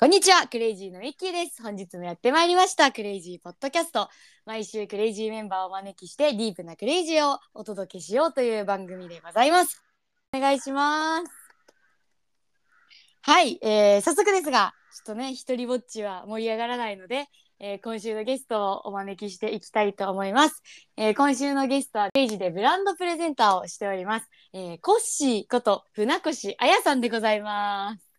こんにちは、クレイジーのミッキーです。本日もやってまいりました、クレイジーポッドキャスト。毎週クレイジーメンバーをお招きして、ディープなクレイジーをお届けしようという番組でございます。お願いします。はい、えー、早速ですが、ちょっとね、一人ぼっちは盛り上がらないので、えー今週のゲストをお招きしていきたいと思います。えー今週のゲストは、クレイジーでブランドプレゼンターをしております。えーコッシーこと船越彩さんでございます。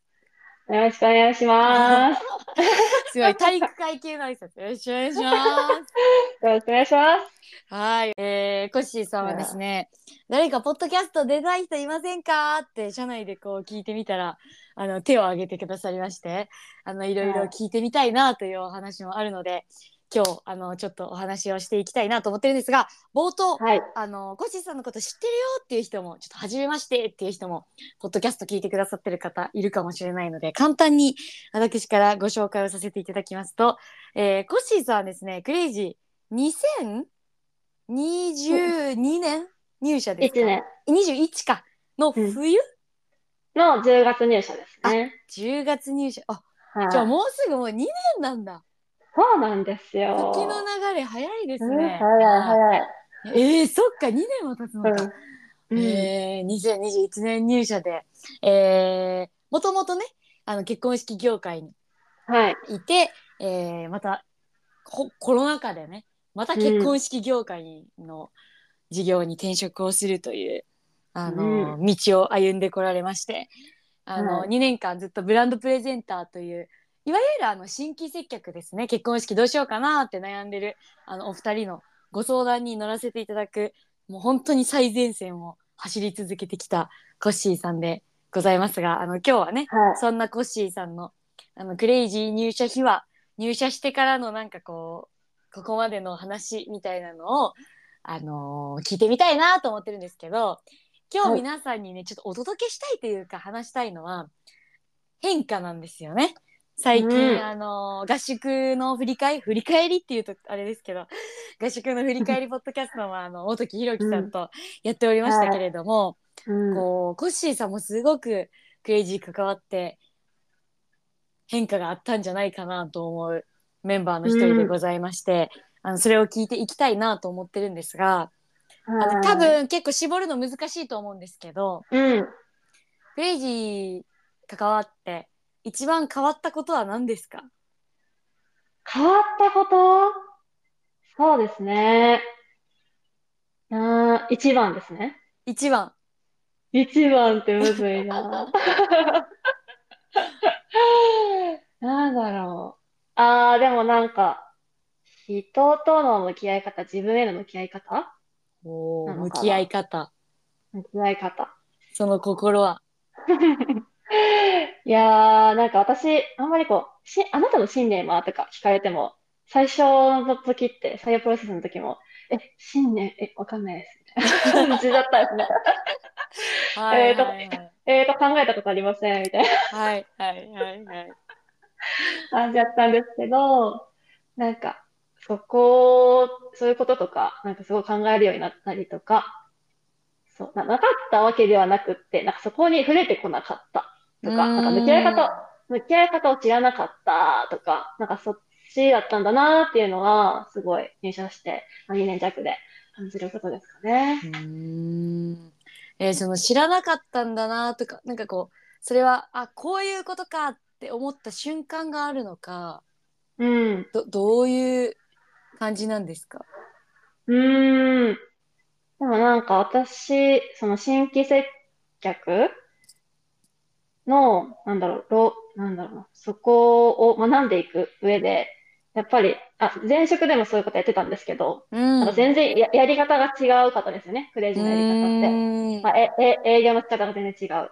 よろしくお願いします。すごい体育会系の挨拶よろしくお願いします。よろしくお願いします。はい、えー、コッシーさんはですね、誰かポッドキャスト出たい人いませんかって社内でこう聞いてみたら、あの手を挙げてくださりまして、あのいろいろ聞いてみたいなというお話もあるので、今日あのちょっとお話をしていきたいなと思ってるんですが、冒頭、はい。あのコッシーさんのこと知ってるよっていう人も、ちょっと初めましてっていう人も、ポッドキャスト聞いてくださってる方いるかもしれないので、簡単に私からご紹介をさせていただきますと、えー、コッシーさんはですね、クレイジー2022年入社ですか？1年21かの冬、の10月入社ですね。10月入社。あ、はい。じゃあもうすぐもう2年なんだ。そうなんですよ。時の流れ早いですうんね。早い早い。えー、そっか、2年も経つのか。うん。えー、2021年入社で、えー、もともとねあの結婚式業界にはい。いて、えー、またココロナ禍でねまた結婚式業界の事業に転職をするという、あの道を歩んでこられましてあの、はい2年間ずっとブランドプレゼンターといういわゆるあの新規接客ですね結婚式どうしようかなって悩んでるあのお二人のご相談に乗らせていただくもう本当に最前線を走り続けてきたコッシーさんでございますがあの今日はねはい。そんなコッシーさんのあのクレイジー入社秘話入社してからのなんかこうここまでの話みたいなのを、あのー聞いてみたいなと思ってるんですけど今日はい皆さんにねちょっとお届けしたいというか話したいのは変化なんですよね。最近、うんあのー合宿の振り返り振り返りっていうとあれですけど 合宿の振り返りポッドキャストはあの元木ひろきさんとやっておりましたけれども、うん。こうコッシーさんもすごくクレイジー関わって変化があったんじゃないかなと思うメンバーの一人でございまして、あのそれを聞いていきたいなと思ってるんですが、あの多分結構絞るの難しいと思うんですけどうん。クレイジー関わって一番変わったことは何ですか？変わったこと？そうですね。あー一番ですね。一番一番ってむずいな。なんだろう。ああ、でもなんか、人との向き合い方、自分への向き合い方？お向き合い方向き合い方。その心は いやー、なんか私、あんまりこう、し、あなたの信念はとか聞かれても、最初の時って、採用プロセスの時も、え、信念、え、わかんないです。みたいな感じだったですね。はいえーとはいはいえーと、考えたことありません、みたいなはいはいはいはい感じだったんですけど、なんか、そこ、そういうこととか、なんかすごい考えるようになったりとか、そう、な、なかったわけではなくって、なんかそこに触れてこなかったとか、なんか向き合い方、向き合い方を知らなかったとか、なんかそっちだったんだなっていうのは、すごい入社して、まあ2年弱で感じることですかね。うーんえーその知らなかったんだなとかなんかこうそれはあこういうことかって思った瞬間があるのかうん。どどういう感じなんですか？うーん。でもなんか私、その新規接客の、なんだろう、ろなんだろうな、そこを学んでいく上で、やっぱり、あ、前職でもそういうことやってたんですけど、うん全然や、やり方が違うかったですよね、クレイジーなやり方って。まあ、え、え、営業の仕方が全然違う。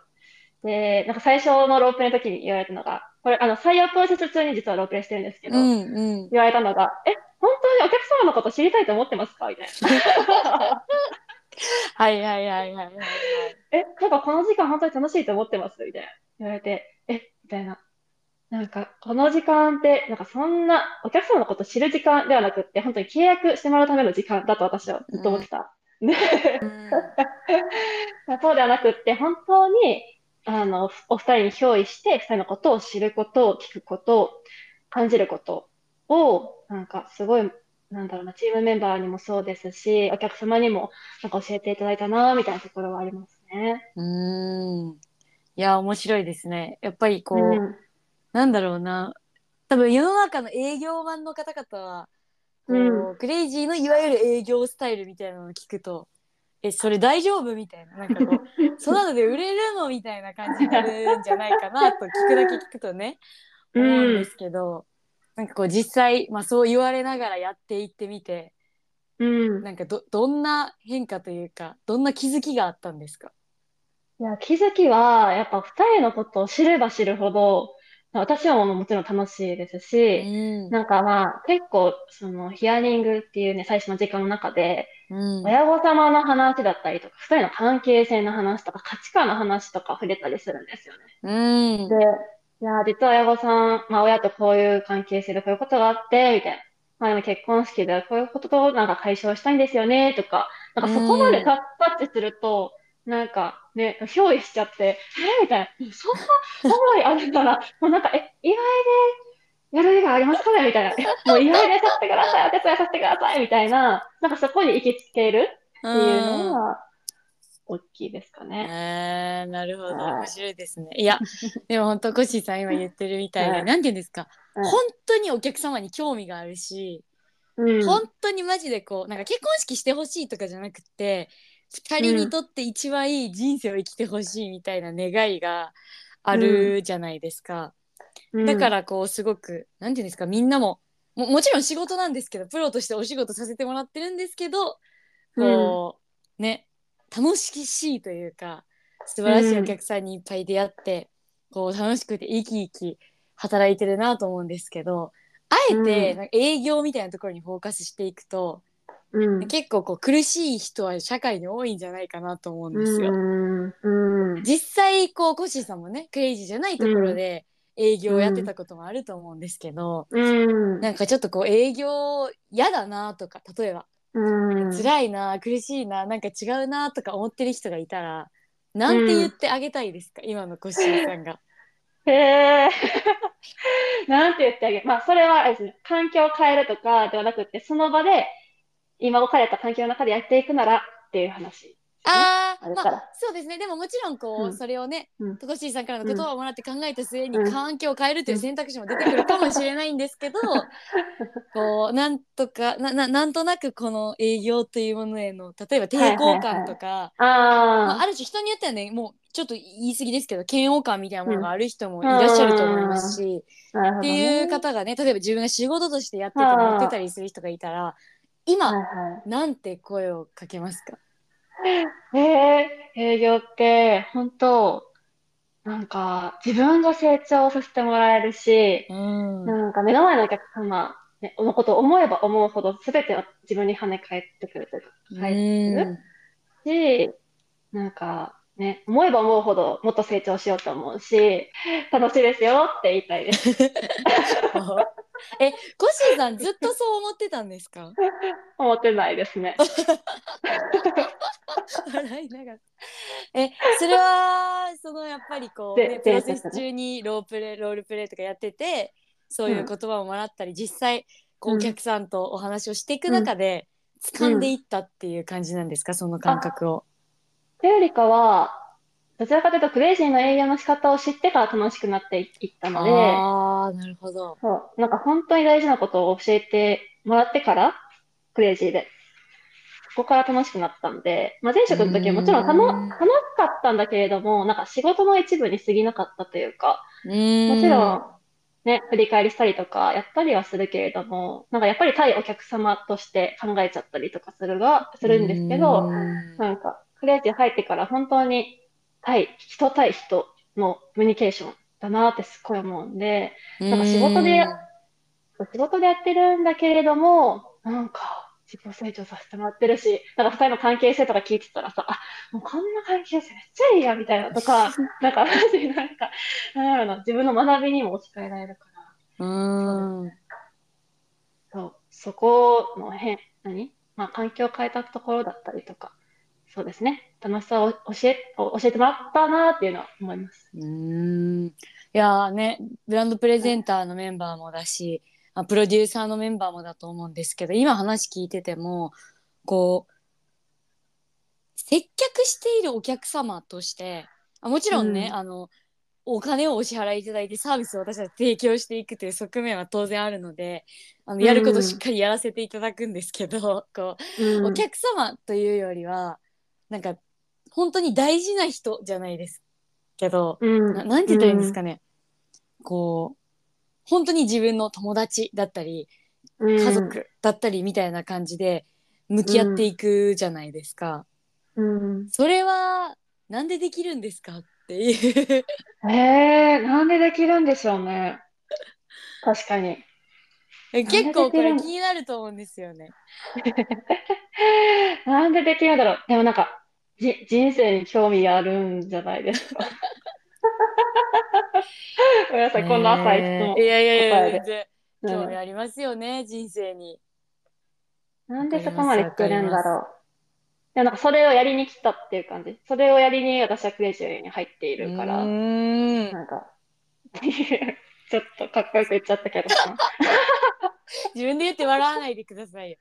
で、なんか最初のロープレの時に言われたのが、これ、あの、採用プロセス中に実はロープレしてるんですけど、うんうん言われたのが、え、本当にお客様のこと知りたいと思ってますか？みたいな。はいはいはいはいはいはいえ、なんかこの時間本当に楽しいと思ってます？みたいな。言われて、え、みたいな。なんか、この時間って、なんかそんな、お客様のこと知る時間ではなくって、本当に契約してもらうための時間だと私はずっと思ってた。で、うん そうではなくって、本当に、あの、お二人に憑依して、二人のことを知ること、聞くこと、感じることを、なんかすごい、なんだろうな、チームメンバーにもそうですし、お客様にもなんか教えていただいたな、みたいなところはありますね。うーん。いや、面白いですね。やっぱりこう、うん。なんだろうな。多分世の中の営業マンの方々は、こう、うんクレイジーのいわゆる営業スタイルみたいなのを聞くと、え、それ大丈夫みたいな。なんかこう、そんなので売れるのみたいな感じになるんじゃないかなと聞くだけ聞くとね、う思うんんですけど、なんかこう実際、まあそう言われながらやっていってみて、うん。なんかど、どんな変化というか、どんな気づきがあったんですか？いや、気づきは、やっぱ二人のことを知れば知るほど、私はもちろん楽しいですうし、ん。なんかまあ、結構、その、ヒアリングっていうね、最初の時間の中で、うん。親御様の話だったりとか、二人の関係性の話とか、価値観の話とか触れたりするんですよね。うん。で、いや、実は親御さん、まあ親とこういう関係性でこういうことがあって、みたいな。まあでも結婚式ではこういうこととなんか解消したいんですよね、とか。なんかそこまでタッチすると、なんかね、憑依しちゃって、えーみたいな。そんな思いあるなら、もうなんか、え、意外でやる以外ありますかねみたいな。えもう意外でさせてください、お手伝いさせてください、みたいな。なんかそこに行きつけるっていうのは、大きいですかね。えー、なるほどはい面白いですね。いやでも本当コッシーさん今言ってるみたいで、はいなんて言うんですか、はい本当にお客様に興味があるし、うん。本当にマジでこうなんか結婚式してほしいとかじゃなくて2人にとって一番いい人生を生きてほしいみたいな願いがあるじゃないですか。うん。だからこうすごくなんて言うんですかみんなもももちろん仕事なんですけどプロとしてお仕事させてもらってるんですけどこう、ね楽しいというか素晴らしいお客さんにいっぱい出会って、こう楽しくて生き生き働いてるなと思うんですけどあえてうん。なんか営業みたいなところにフォーカスしていくと、うん。結構こう苦しい人は社会に多いんじゃないかなと思うんですよ。うん。うん。実際こうコッシーさんもねクレイジーじゃないところで営業をやってたこともあると思うんですけど、うん。なんかちょっとこう営業嫌だなとか例えばうん。辛いな苦しいななんか違うなとか思ってる人がいたらなんて言ってあげたいですか、今のコッシーさんが。へえ。なんて言ってあげる。まあ、それは環境を変えるとかではなくて、その場で、今置かれた環境の中でやっていくならっていう話。あーまあそうですね。でももちろんこう、うん。それをねうん。コッシーさんからの言葉をもらって考えた末にうん。環境を変えるという選択肢も出てくるかもしれないんですけど、こうなんとかなななんとなくこの営業というものへの例えば抵抗感とか、まあ、あある種人によってはねもうちょっと言い過ぎですけど嫌悪感みたいなものがある人もいらっしゃると思いますし、あ、なるほどってね。いう方がね例えば自分が仕事としてやってて持ってたりする人がいたら今、はいはなんて声をかけますか？え、営業って、本当なんか、自分が成長させてもらえるし、うん。なんか目の前のお客様ねのことを思えば思うほど全ては自分に跳ね返ってくるというか、返ってくる。し、なんかね、思えば思うほどもっと成長しようと思うし、楽しいですよって言いたいです。えコッシーさんずっとそう思ってたんですか？思ってないですね。笑いながら。えそれはそのやっぱりこう、でね、プロセスで中にロープレロールプレイとかやっててそういう言葉をもらったり、実際こううん。お客さんとお話をしていく中で、掴んでいったっていう感じなんですか？その感覚を。というよりかは、どちらかというとクレイジーの営業の仕方を知ってから楽しくなっていったので、ああなるほど。そう、なんか本当に大事なことを教えてもらってから、クレイジーで。そこから楽しくなったんで、まあ、前職の時はもちろんたのうん楽しかったんだけれども、なんか仕事の一部に過ぎなかったというか、ももちろん、ね、振り返りしたりとか、やったりはするけれども、なんかやっぱり対お客様として考えちゃったりとかするが、するんですけど、なんか、クレイジー入ってから本当に対、人対人のコミュニケーションだなってすっごい思うんで、なんか仕事で仕事でやってるんだけれども、なんか、自己成長させてもらってるし、なんか二人の関係性とか聞いてたらさ、あ、もうこんな関係性めっちゃいいや、みたいなとか、なんか、なんか、なんだろうな、自分の学びにも置き換えられるから、うん。そう、そこの変、何？まあ、環境を変えたところだったりとか、そうですね。楽しさを教え教えてもらったなっていうのは思います。うーん。いやーねブランドプレゼンターのメンバーもだし、あプロデューサーのメンバーもだと思うんですけど今話聞いててもこう接客しているお客様としてあもちろんね、うん。あのお金をお支払いいただいてサービスを私たち提供していくという側面は当然あるのであのやることをしっかりやらせていただくんですけど、こううん。お客様というよりはなんか本当に大事な人じゃないですけど、うんななんて言ったらいいんですかね、こう本当に自分の友達だったりうん家族だったりみたいな感じで向き合っていくじゃないですか、うんそれはなんでできるんですかっていうえー、なんでできるんでしょうね。確かに。結構これ気になると思うんですよね。なんでできるんだろう。でもなんか、じ、人生に興味あるんじゃないですか？ごめんなさい、こんな浅い質問。いやいやいや答えで全然うん興味ありますよね、人生に。なんでそこまで来てるんだろう。でもなんかそれをやりに来たっていう感じ。それをやりに私はクレイジーに入っているから、うーんなんか、ちょっとかっこよく言っちゃったけどさ。自分で言って笑わないでくださいよ。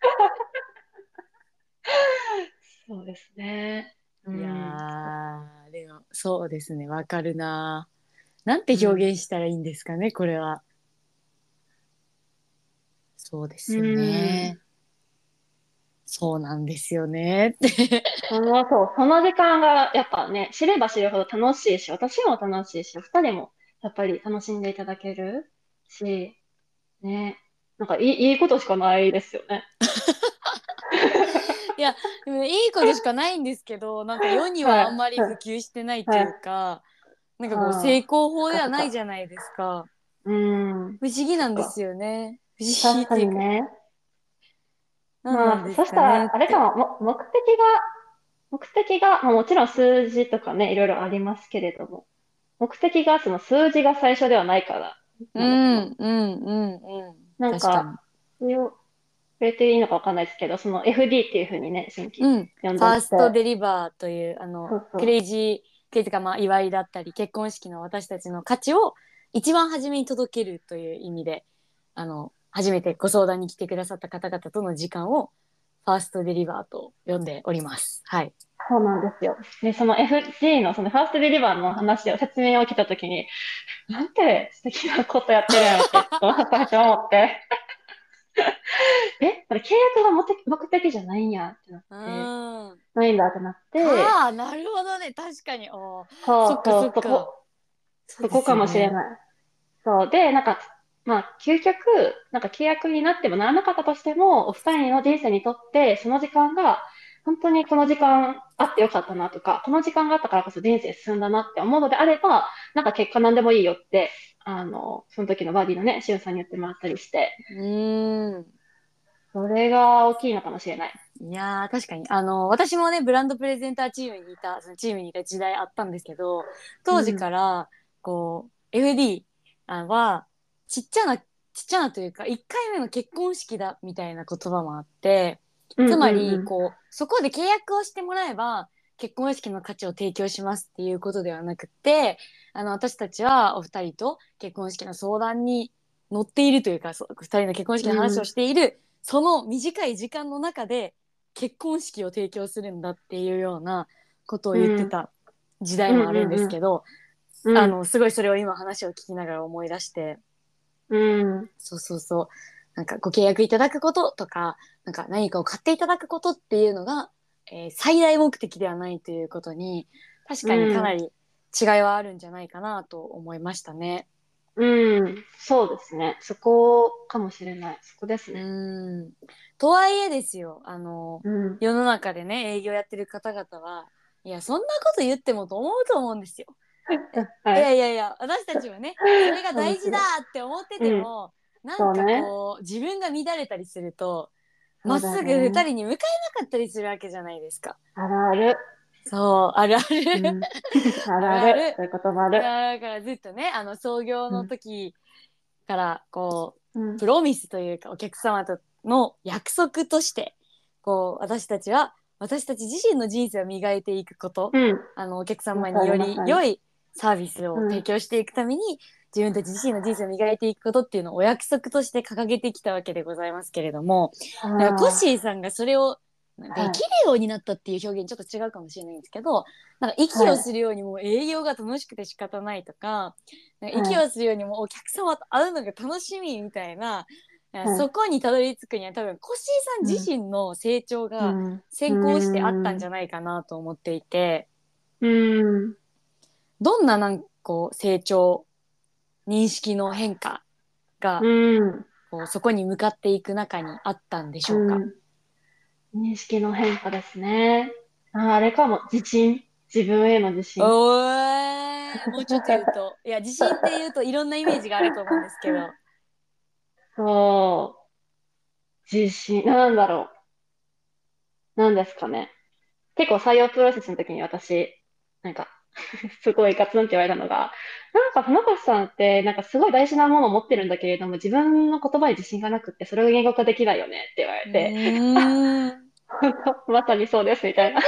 そうですね。いやーでもそうですねわかるな。なんて表現したらいいんですかね、これは。そうですよね、そうなんですよね。っ てその、そう、その時間がやっぱね、知れば知るほど楽しいし、私も楽しいし、二人もやっぱり楽しんでいただけるし、ね、なんかいい、いいことしかないですよね。でもいいことしかないんですけどなんか世にはあんまり普及してないというか、なんかこうはい成功法ではないじゃないですか。うん。不思議なんですよね。不思議っていうか。にね。何まあ、そしたら、あれかも、も目的が、目的が、まあ、もちろん数字とかね、いろいろありますけれども、目的がその数字が最初ではないから。うんうんうんうん。なん確かか、それていいのかわかんないですけど、その FD っていうふうにね、新規にうん呼んでファーストで。デリバーというあのそうそうクレイジークレイジーかまあ祝いだったり結婚式の私たちの価値を一番初めに届けるという意味であの初めてご相談に来てくださった方々との時間を first deliver と呼んでおります。はい。そうなんですよ。で、その FD のそのファーストデリバーの話を説明を聞いたときに、なんて素敵なことやってるんやろって、最初思って。え、これ契約が目的じゃないんやってなって、うん。ないんだってなって、ああなるほどね確かにおーそうそっかそうそっかそこ、かもしれい。ない。そう。で、なんか、まあ、究極、なんか契約になってもならなかったとしても、お二人の人生にとって、その時間が、本当にこの時間あってよかったなとか、この時間があったからこそ人生進んだなって思うのであれば、なんか結果なんでもいいよって、あの、その時のバディのね、しゅんさんに言ってもらったりして、うん。それが大きいのかもしれない。いやー確かにあの私もねブランドプレゼンターチームにいたそのチームにいた時代あったんですけど当時からこう、FD はちっちゃなちっちゃなというか1回目の結婚式だみたいな言葉もあってつまりうんうんうんこうそこで契約をしてもらえば結婚式の価値を提供しますっていうことではなくてあの私たちはお二人と結婚式の相談に乗っているというかそう二人の結婚式の話をしている、その短い時間の中で結婚式を提供するんだっていうようなことを言ってた時代もあるんですけど、うん。あのすごいそれを今話を聞きながら思い出して。うん。そうそうそう。なんかご契約いただくこととかなんか何かを買っていただくことっていうのが、えー最大目的ではないということに確かにかなり違いはあるんじゃないかなと思いましたね。うん。そうですね。そこかもしれない。そこですうね。んとはいえですよあのうん。世の中でね営業やってる方々はいやそんなこと言ってもと思うと思うんですよ。はいい。やいやいや私たちはね それが大事だって思ってても、なんかそうねこう自分が乱れたりするとまっすぐ二人に向かえなかったりするわけじゃないですか。あるある。そうあるある。うん、あるああるる。そういうこともある。だからずっとねあの創業の時からこううんプロミスというかお客様との約束としてこう私たちは私たち自身の人生を磨いていくこと、うん。あのお客様により良いサービスを提供していくために、自分たち自身の人生を磨いていくことっていうのをお約束として掲げてきたわけでございますけれども、だからコッシーさんがそれをできるようになったっていう表現ちょっと違うかもしれないんですけどなんか息をするようにもう営業が楽しくて仕方ないとかなんか息をするようにもうお客様と会うのが楽しみみたいな、はい。そこにたどり着くには多分コッシーさん自身の成長うがん先行してあったんじゃないかなと思っていて、うん。どんななんかこう成長認識の変化がうん。こうそこに向かっていく中にあったんでしょうか？うん認識の変化ですね。ああれかも、自信。自分への自信。もうちょっと言うといや自信って言うといろんなイメージがあると思うんですけどそう。自信、なんだろう。なんですかね。結構採用プロセスの時に私、なんか、すごいガツンって言われたのが、なんか船越さんって、なんかすごい大事なものを持ってるんだけれども、自分の言葉に自信がなくって、それを言語化できないよねって言われうて、まさにそうですみたいな。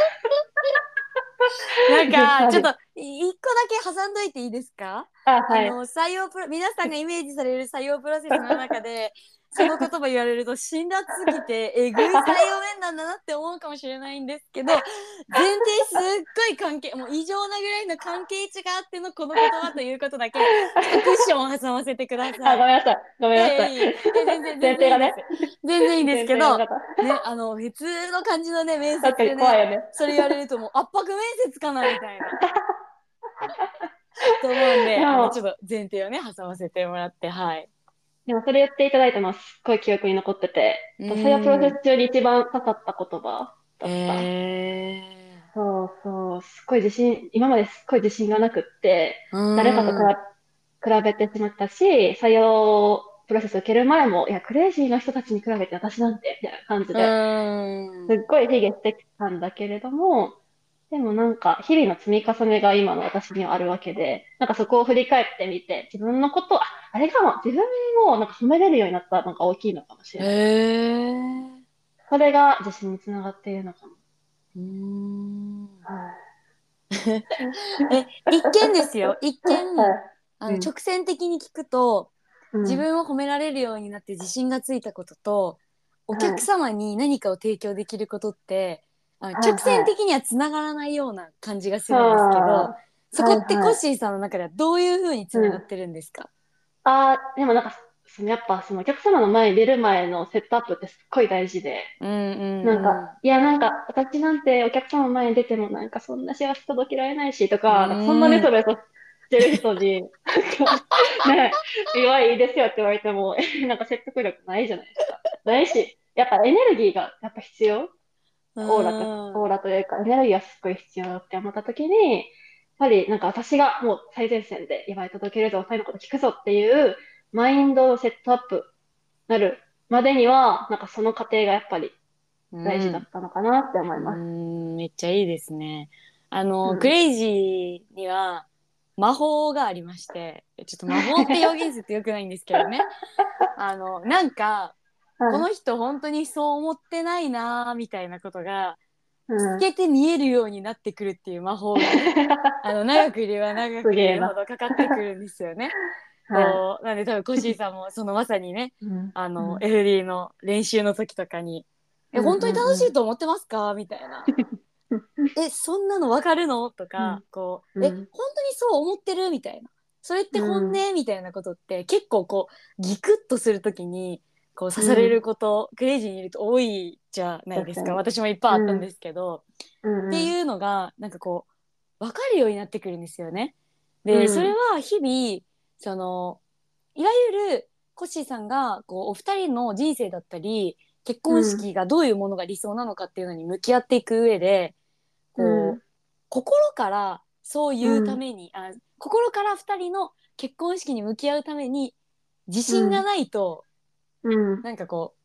なんかはいちょっとい一個だけ挟んどいていいですか、あ、はい。あの採用プロ皆さんがイメージされる採用プロセスの中でその言葉言われると辛辣すぎてえぐい採用面なんだなって思うかもしれないんですけど前提すっごい関係もう異常なぐらいの関係値があってのこの言葉ということだけクッションを挟ませてくだあ、さい。ごめんなさい。ごめんなさい。ええいいえ全然全然いいです全然いいんですけどねあの普通の感じのね面接でねね。それ言われるともう圧迫面接かなみたいな。と思うんでちょっと前提をね挟ませてもらってはい。でもそれ言っていただいたのはすっごい記憶に残ってて、うん。採用プロセス中に一番刺さった言葉だった。えそうそう、すっごい自信、今まですっごい自信がなくって、ー、誰かと比べ比べてしまったし、採用プロセスを受ける前も、いや、クレイジーな人たちに比べて私なんて、みたいな感じうで、ん。すっごい卑下してきたんだけれども、でもなんか、日々の積み重ねが今の私にはあるわけで、なんかそこを振り返ってみて、自分のこと、あ、あれかも、自分をなんか褒めれるようになったのが大きいのかもしれない。それが自信につながっているのかも。うん。は え一見ですよ。一見あのうん。直線的に聞くと、い。自分を褒められるようになって自信がついたこととお客様に何かを提供できることって、あの直線的にはつながらないような感じがするんですけど、はそこってコッシーさんの中ではどういうふうにつながってるんですか、あー、でもなんか、そのやっぱそのお客様の前に出る前のセットアップってすっごい大事で、うん、うんなんか、いやなんか、私なんてお客様の前に出てもなんかそんな幸せ届けられないしとか、うん。かそんなベソベソしてる人に、ね、弱いですよって言われても、えなんか説得力ないじゃないですか。ないし、やっぱエネルギーがやっぱ必要オーラと、オーラというか、エネルギーがすっごい必要って思った時に、やっぱりなんか私がもう最前線で祝い届けるぞ、二人のこと聞くぞっていうマインドのセットアップなるまでには、なんかその過程がやっぱりうん大事だったのかなって思います。うんめっちゃいいですね。あの、うんクレイジーには魔法がありましてちょっと魔法って表現するとよくないんですけどね あのなんかこの人本当にそう思ってないなーみたいなことがうん。透けて見えるようになってくるっていう魔法。が ねあの長くいれば長くいるほどかかってくるんですよね。はい。なんで多分コッシーさんもそのまさにね うん。あの、うん FD の練習の時とかに「えうん。本当に楽しいと思ってますか?」みたいな「えそんなの分かるの?」とか、こう「うん。え本当にそう思ってる?」みたいな「それって本音?」みたいなことって結構こうギクッとする時にこう刺されること、クレイジーにいると多いじゃないですか。私もいっぱいあったんですけど、うん。っていうのがなんかこう分かるようになってくるんですよね。で、うん。それは日々そのいわゆるコッシーさんがこうお二人の人生だったり結婚式がどういうものが理想なのかっていうのに向き合っていく上でこう、うん。心からそういうために、あ心から二人の結婚式に向き合うために自信がないと、うんなんかこう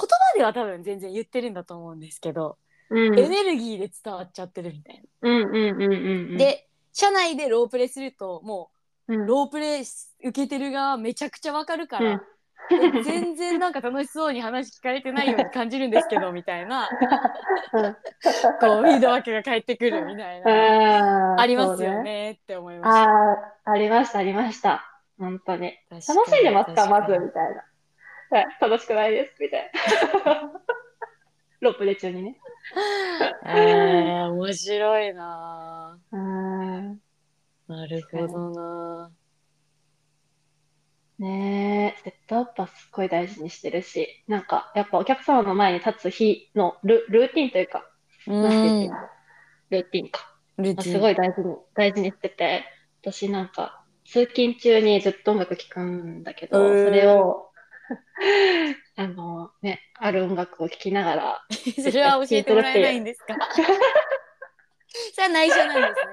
言葉では多分全然言ってるんだと思うんですけど、うんエネルギーで伝わっちゃってるみたいな。うんうんうんうんで社内でロープレするともうロープレ受けてる側めちゃくちゃわかるから、全然なんか楽しそうに話聞かれてないように感じるんですけどみたいなうん こうフィードバックが返ってくるみたいなあーありますよねって思いました。ああ、ありました、ありました。本当に。楽しんでますか、まず、みたいな。はい、楽しくないです、みたいな。ロープで中にね。えー、面白いなうん。あなるほどなねえ、セットアップはすっごい大事にしてるし、なんか、やっぱお客様の前に立つ日のル、ルーティンというか、うなんルーティンか。ルーティンすごい大事に、大事にしてて、私なんか、通勤中にずっと音楽聴くんだけど、それを、あのね、ある音楽を聴きながら、それは教えてもらえないんですか？それは内緒なんですね。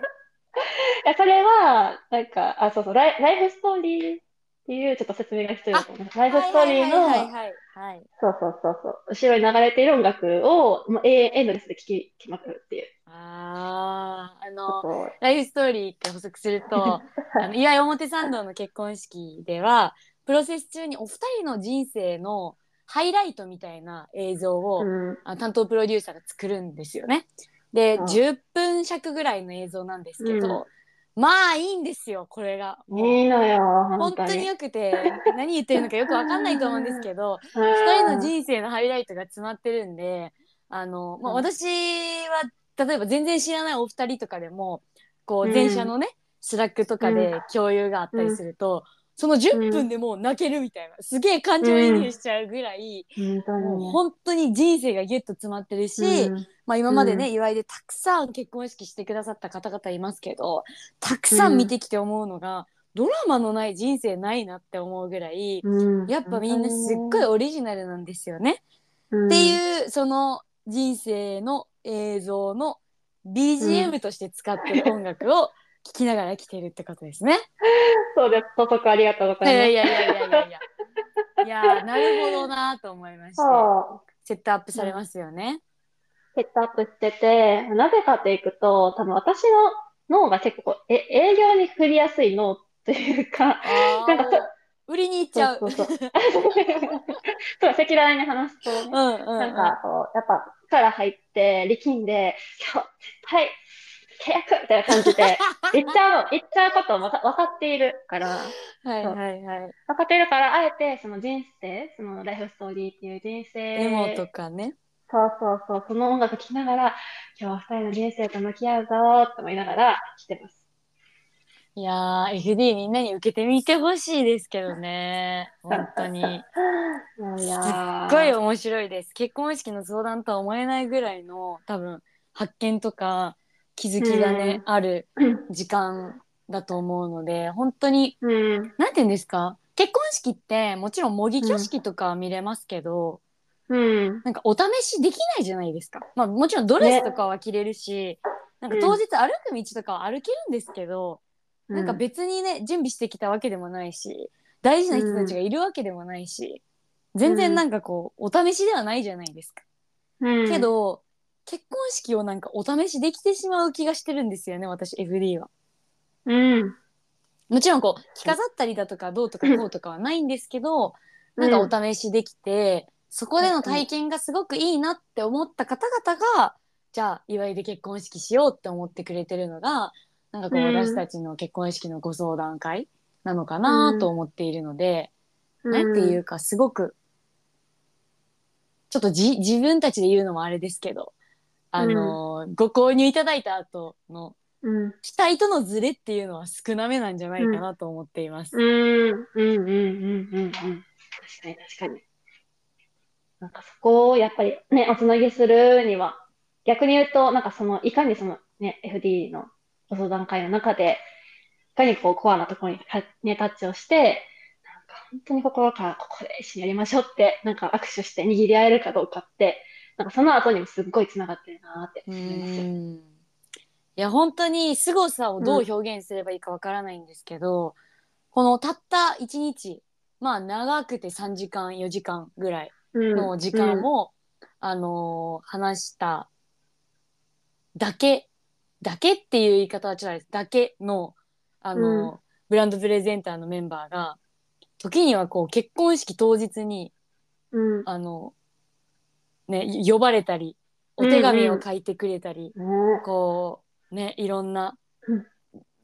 いや、それは、なんか、あ、そうそう、ライライフストーリーっていう、ちょっと説明が必要だと思う。ライフストーリーの、はいはいはいはいはいそうそうそうそう、後ろに流れている音楽を、もう永遠エンドレスで聴き、聴きまくるっていう。あーあのライフストーリーって補足するとあの岩井表参道の結婚式ではプロセス中にお二人の人生のハイライトみたいな映像を、うん、あ担当プロデューサーが作るんですよね。で、うん。10分尺ぐらいの映像なんですけど、まあいいんですよこれが。いいのよ、本当に。によくて何言ってるのかよくわかんないと思うんですけど うん。二人の人生のハイライトが詰まってるんであの、まあ、うん。私は例えば全然知らないお二人とかでもこううん。電車のね、スラックとかで共有があったりすると、その10分でもう泣けるみたいなすげえ感情移入しちゃうぐらい、本当に。ね。もう本当に人生がギュッと詰まってるし、うん。まあ、今までね、うん。祝いでたくさん結婚式してくださった方々いますけどたくさん見てきて思うのが、ドラマのない人生ないなって思うぐらい、うん。やっぱみんなすっごいオリジナルなんですよね。うん。っていうその人生の映像の BGM として使ってる音楽を聴きながら来てるってことですね。そうです。補足ありがとうごいやざいいやいやいやいやいや。いやなるほどなと思いましてます。そう。セットアップされますよね。セットアップしてて、なぜかっていくと、多分私の脳が結構え営業に振りやすい脳というか、あなんか売りに行っちゃう。そうそうそう。そう、赤裸々に話すとね、うんうんうん。なんかこう、やっぱ力入って力んで、今日絶対契約みたいな感じで 言っちゃうの、言っちゃうことも分か分かっているから、はいはいはい。分かっているから、あえてその人生、そのライフストーリーっていう人生、エモとかね。そうそうそう、その音楽聴きながら、今日は二人の人生と向き合うぞーって思いながら来てます。いやー FD みんなに受けてみてほしいですけどね。本当に。すっーごい面白いです。結婚式の相談とは思えないぐらいの多分発見とか気づきがね、ある時間だと思うので 本当にうん。なんて言うんですか？結婚式ってもちろん模擬挙式とかは見れますけど、うん。なんかお試しできないじゃないですか。まあもちろんドレスとかは着れるし、なんか当日歩く道とかは歩けるんですけど、なんか別にね準備してきたわけでもないし大事な人たちがいるわけでもないし、全然なんかこうお試しではないじゃないですか。うん、けど結婚式をなんかお試しできてしまう気がしてるんですよね私 FD は。うん。もちろんこう着飾ったりだとかどうとかこうとかはないんですけど、なんかお試しできて、そこでの体験がすごくいいなって思った方々がじゃあ祝いで結婚式しようって思ってくれてるのがなんかこううん私たちの結婚式のご相談会なのかなと思っているので、うん、なんていうかすごくちょっとじ自分たちで言うのもあれですけど、あのーご購入いただいた後のうん。期待とのズレっていうのは少なめなんじゃないかなと思っています。うん。うん。うん。うん。うん。うん。確かに、確かに。なんかそこをやっぱりね、おつなぎするには、逆に言うと、なんかその、いかにそのね、FD のご相談会の中で、いかにこうコアなところにタ,、ね、タッチをして、なんか本当に心からここで一緒にやりましょうって、なんか握手して握り合えるかどうかって、なんかその後にもすっごいつながってるなってう思います。んいや本当に凄さをどう表現すればいいかわからないんですけど、このたった1日まあ長くて3時間4時間ぐらいうん。の時間を、あのー話しただけだけっていう言い方はちょっとあれです。だけの、あのーブランドプレゼンターのメンバーが時にはこう結婚式当日にうん。あのね呼ばれたりお手紙を書いてくれたり、ね。こうねいろんなうん。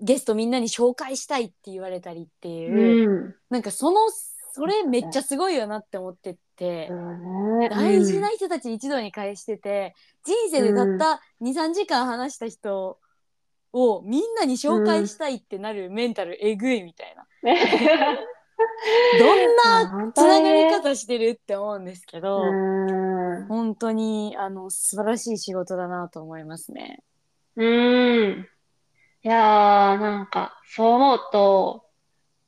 ゲストみんなに紹介したいって言われたりっていう、うん。なんかそのそれめっちゃすごいよなって思ってて、そうね。大事な人たち一堂に会してて人生でたった23時間話した人をみんなに紹介したいってなるメンタルえぐいみたいな、ね どんな本つながり方してるって思うんですけど、うん。本当にあの素晴らしい仕事だなと思いますね。うん。いやー、なんか、そう思うと、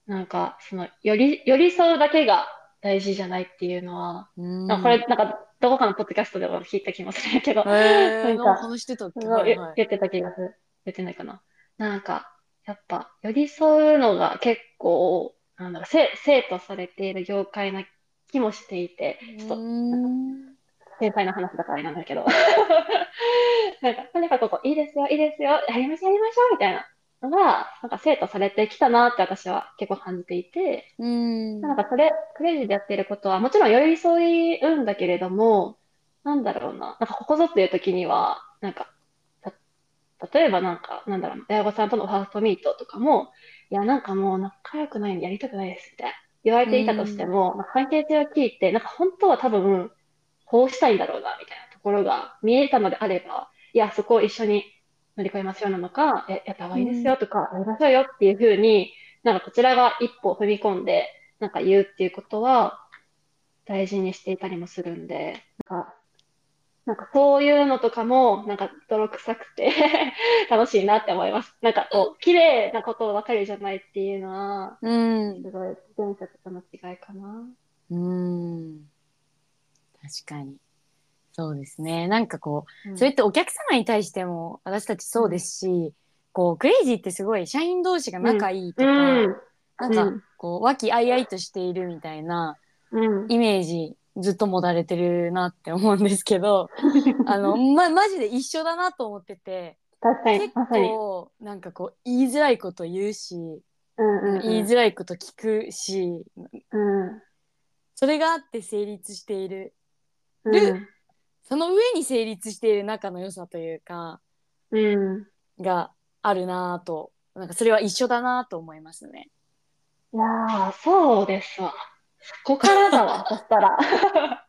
なんか、その、より、寄り添うだけが大事じゃないっていうのは、うんなんかこれ、なんか、どこかのポッドキャストでも聞いた気もするけど、なんか話してたっけ、言はいはい言ってた気がする。言ってないかな。なんか、やっぱ、寄り添うのが結構、なんだろう、せ生とされている業界な気もしていて、ちょっと、うん繊細な話だからなんだけど。なんか、とにかくこう、いいですよ、いいですよ、やりましょう、やりましょう、みたいなのが、なんか生徒されてきたなって私は結構感じていて、うん。なんかそれ、クレイジーでやっていることは、もちろん寄り添うんだけれども、なんだろうな、なんかここぞっていう時には、なんか、た例えばなんか、なんだろうな、親御さんとのファーストミートとかも、いや、なんかもう仲良くないんでやりたくないです、みたいな。言われていたとしても、まあ関係性を聞いて、なんか本当は多分、こうしたいんだろうな、みたいなところが見えたのであれば、いや、そこを一緒に乗り越えましょうなのか、え、やった方がいいですよとか、やりましょうよっていうふうに、なんかこちらが一歩踏み込んで、なんか言うっていうことは大事にしていたりもするんで、なんか、なんかそういうのとかも、なんか泥臭くて 楽しいなって思います。なんかこう、綺麗なことばかりじゃないっていうのは、うん。すごいとの違いかな。うん。確かに。そうですね。なんかこう、うん。それってお客様に対しても私たちそうですし、こうクレイジーってすごい社員同士が仲いいとか、うん、なんかうんこう和気あいあいとしているみたいなうん、イメージずっと持たれてるなって思うんですけど あのまマジで一緒だなと思ってて確かに、結。構なんかこう言いづらいこと言うし、うんうんうん言いづらいこと聞くしうんそれがあって成立しているうんその上に成立している仲の良さというかうんがあるなぁとなんかそれは一緒だなと思いますね。いやー、そうですわ。そこからだわ、そしたら。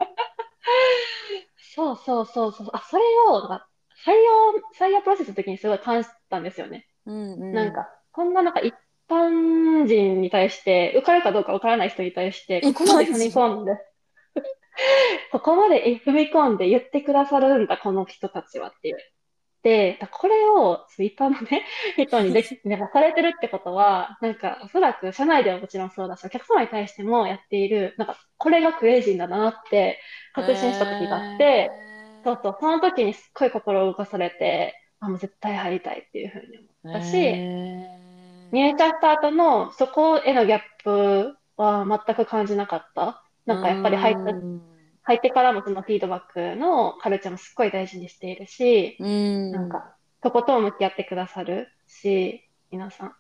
そうそうそうそう。あ、それを、採用、採用プロセスの時にすごい感じたんですよね。うんうん、なんか、こんななんか一般人に対して、受かるかどうか受からない人に対して、ここまで踏み込んで、ここまで踏み込んで言ってくださるんだ、この人たちはっていう。で、だこれを一般のね、人にでき、なんかされてるってことは、なんかおそらく社内ではもちろんそうだし、お客様に対してもやっている、なんかこれがクレイジーだなって確信した時があって、そうそう、その時にすっごい心を動かされて、あ、もう絶対入りたいっていうふうに思ったし、へー。入社した後のそこへのギャップは全く感じなかった。なんかやっぱり入った、うん入ってからもそのフィードバックのカルチャーもすっごい大事にしているし、うんなんか、とことん向き合ってくださるし、皆さん。